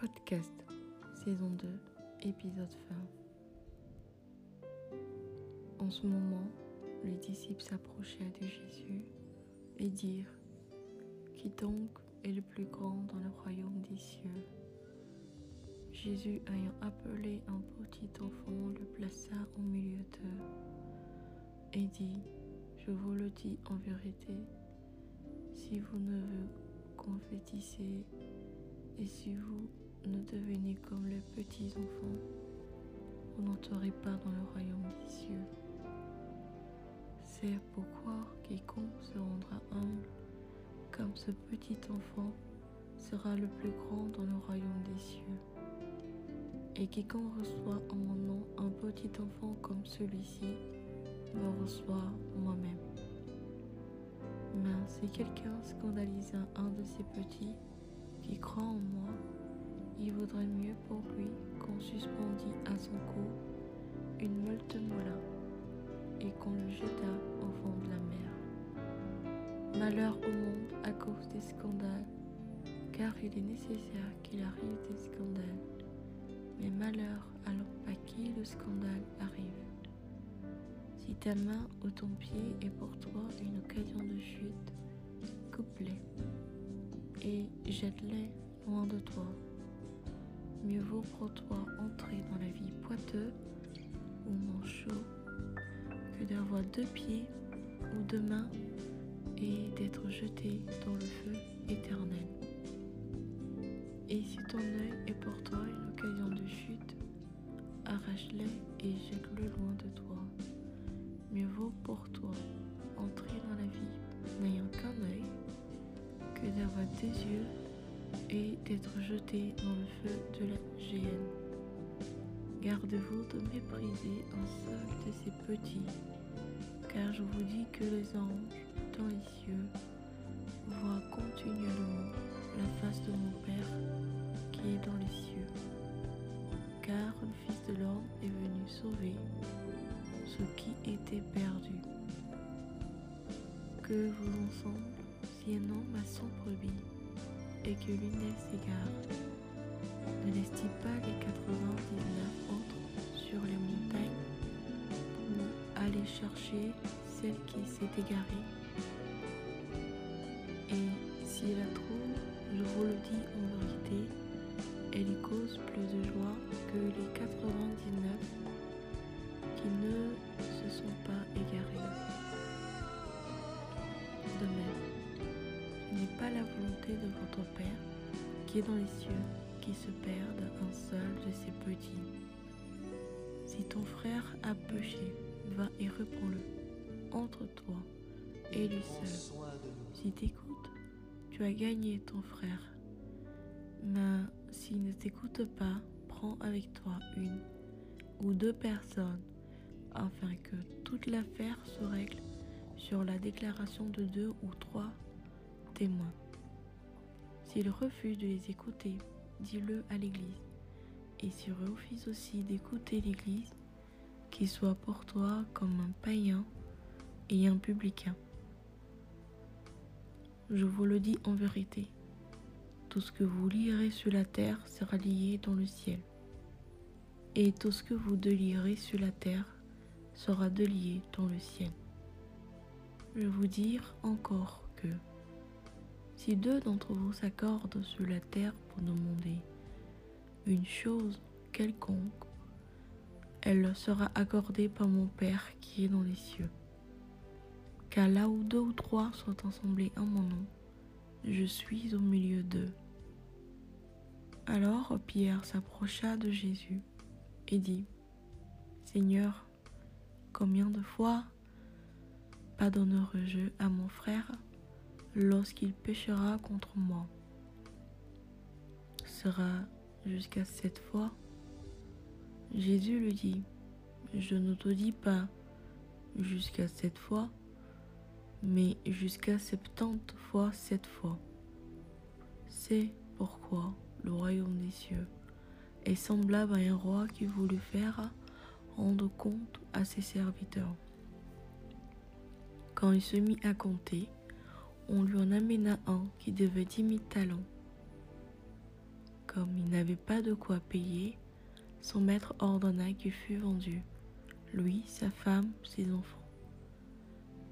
Podcast, saison 2, épisode fin. En ce moment, les disciples s'approchaient de Jésus et dirent Qui donc est le plus grand dans le royaume des cieux Jésus, ayant appelé un petit enfant, le plaça au milieu d'eux et dit Je vous le dis en vérité, si vous ne vous confétissez et si vous ne devenez comme les petits enfants, vous n'entrerez pas dans le royaume des cieux. C'est pourquoi quiconque se rendra humble comme ce petit enfant sera le plus grand dans le royaume des cieux. Et quiconque reçoit en mon nom un petit enfant comme celui-ci, me reçoit moi-même. Mais si quelqu'un scandalise un de ces petits qui croit en moi, il vaudrait mieux pour lui qu'on suspendît à son cou une meute mola et qu'on le jetât au fond de la mer. Malheur au monde à cause des scandales, car il est nécessaire qu'il arrive des scandales. Mais malheur à qui le scandale arrive. Si ta main ou ton pied est pour toi une occasion de chute, coupe-les et jette-les loin de toi. Pour toi entrer dans la vie poiteux ou manchot que d'avoir deux pieds ou deux mains et d'être jeté dans le feu éternel. Et si ton œil est pour toi une occasion de chute, arrache-les et jette-le loin de toi. Mieux vaut pour toi entrer dans la vie n'ayant qu'un œil que d'avoir des yeux et d'être jeté dans le feu de la géhenne. Gardez-vous de mépriser un seul de ces petits, car je vous dis que les anges dans les cieux voient continuellement la face de mon Père qui est dans les cieux. Car le Fils de l'homme est venu sauver ce qui était perdu. Que vous ensemble, si un homme a son brebis? Et que l'une s'égare, ne laisse-t-il pas les 99 autres sur les montagnes pour aller chercher celle qui s'est égarée. Et si la trouve, je vous le dis en vérité, elle y cause plus de joie que les 99 Père qui est dans les cieux qui se perde un seul de ces petits. Si ton frère a péché, va et reprends-le entre toi et lui seul. Si t'écoutes, tu as gagné ton frère. Mais s'il ne t'écoute pas, prends avec toi une ou deux personnes afin que toute l'affaire se règle sur la déclaration de deux ou trois témoins. S'il refuse de les écouter, dis-le à l'Église. Et s'il refuse aussi d'écouter l'Église, qu'il soit pour toi comme un païen et un publicain. Je vous le dis en vérité, tout ce que vous lirez sur la terre sera lié dans le ciel, et tout ce que vous délierez sur la terre sera délié dans le ciel. Je vous dire encore que si deux d'entre vous s'accordent sur la terre pour demander une chose quelconque, elle sera accordée par mon Père qui est dans les cieux. Car là où deux ou trois sont assemblés en mon nom, je suis au milieu d'eux. Alors Pierre s'approcha de Jésus et dit, Seigneur, combien de fois pardonnerai-je à mon frère lorsqu'il péchera contre moi Sera jusqu'à cette fois Jésus lui dit, je ne te dis pas jusqu'à cette fois, mais jusqu'à septante fois cette fois. C'est pourquoi le royaume des cieux est semblable à un roi qui voulut faire rendre compte à ses serviteurs. Quand il se mit à compter, on lui en amena un qui devait dix mille talents. Comme il n'avait pas de quoi payer, son maître ordonna qu'il fût vendu, lui, sa femme, ses enfants,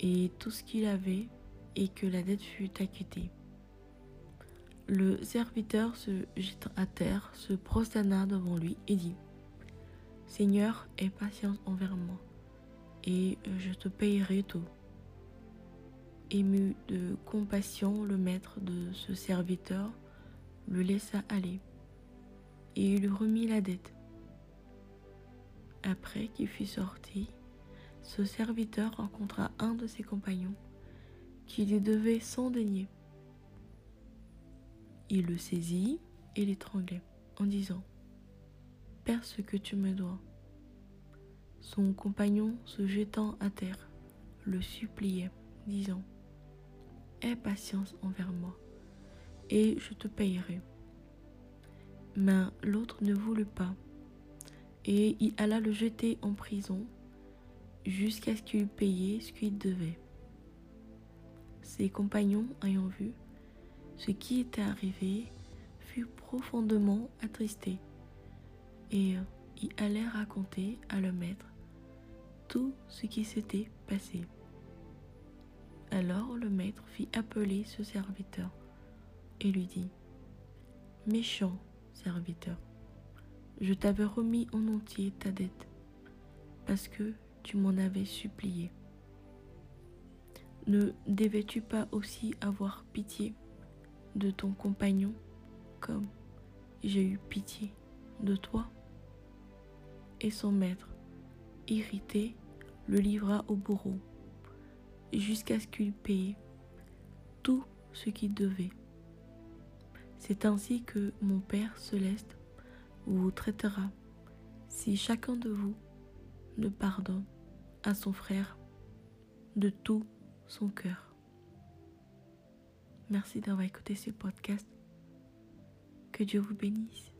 et tout ce qu'il avait, et que la dette fût acquittée. Le serviteur se jeta à terre, se prosterna devant lui et dit Seigneur, aie patience envers moi, et je te payerai tout. Ému de compassion, le maître de ce serviteur le laissa aller, et lui remit la dette. Après qu'il fut sorti, ce serviteur rencontra un de ses compagnons qui lui devait sans dénier. Il le saisit et l'étranglait en disant Perds ce que tu me dois. Son compagnon, se jetant à terre, le suppliait, disant Aie patience envers moi, et je te payerai. Mais l'autre ne voulut pas, et il alla le jeter en prison jusqu'à ce qu'il eût payé ce qu'il devait. Ses compagnons, ayant vu ce qui était arrivé, furent profondément attristés et y allèrent raconter à le maître tout ce qui s'était passé. Alors le maître fit appeler ce serviteur et lui dit, Méchant serviteur, je t'avais remis en entier ta dette parce que tu m'en avais supplié. Ne devais-tu pas aussi avoir pitié de ton compagnon comme j'ai eu pitié de toi? Et son maître, irrité, le livra au bourreau jusqu'à ce qu'il paye tout ce qu'il devait. C'est ainsi que mon Père céleste vous traitera si chacun de vous ne pardonne à son frère de tout son cœur. Merci d'avoir écouté ce podcast. Que Dieu vous bénisse.